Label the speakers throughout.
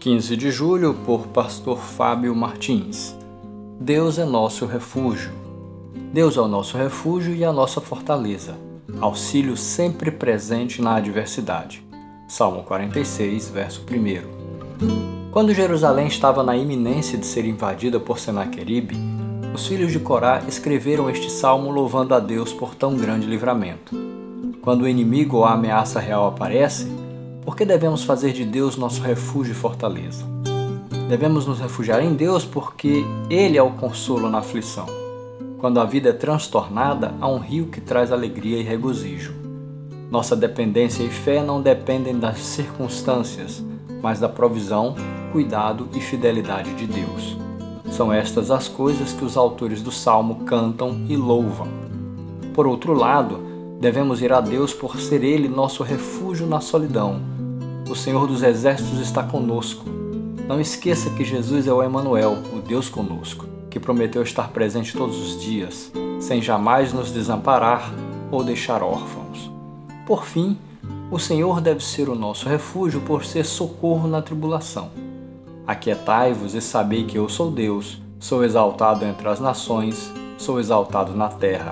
Speaker 1: 15 de julho, por Pastor Fábio Martins. Deus é nosso refúgio. Deus é o nosso refúgio e a nossa fortaleza, auxílio sempre presente na adversidade. Salmo 46, verso 1. Quando Jerusalém estava na iminência de ser invadida por Senaqueribe, os filhos de Corá escreveram este salmo louvando a Deus por tão grande livramento. Quando o inimigo ou a ameaça real aparece, por que devemos fazer de Deus nosso refúgio e fortaleza? Devemos nos refugiar em Deus porque Ele é o consolo na aflição. Quando a vida é transtornada, há um rio que traz alegria e regozijo. Nossa dependência e fé não dependem das circunstâncias, mas da provisão, cuidado e fidelidade de Deus. São estas as coisas que os autores do Salmo cantam e louvam. Por outro lado, devemos ir a Deus por ser Ele nosso refúgio na solidão, o Senhor dos Exércitos está conosco. Não esqueça que Jesus é o Emanuel, o Deus conosco, que prometeu estar presente todos os dias, sem jamais nos desamparar ou deixar órfãos. Por fim, o Senhor deve ser o nosso refúgio por ser socorro na tribulação. Aquietai-vos e sabei que eu sou Deus, sou exaltado entre as nações, sou exaltado na terra.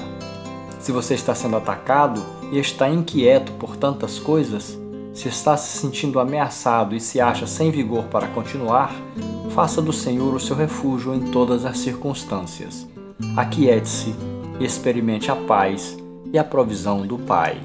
Speaker 1: Se você está sendo atacado e está inquieto por tantas coisas, se está se sentindo ameaçado e se acha sem vigor para continuar, faça do Senhor o seu refúgio em todas as circunstâncias. Aquiete-se e experimente a paz e a provisão do Pai.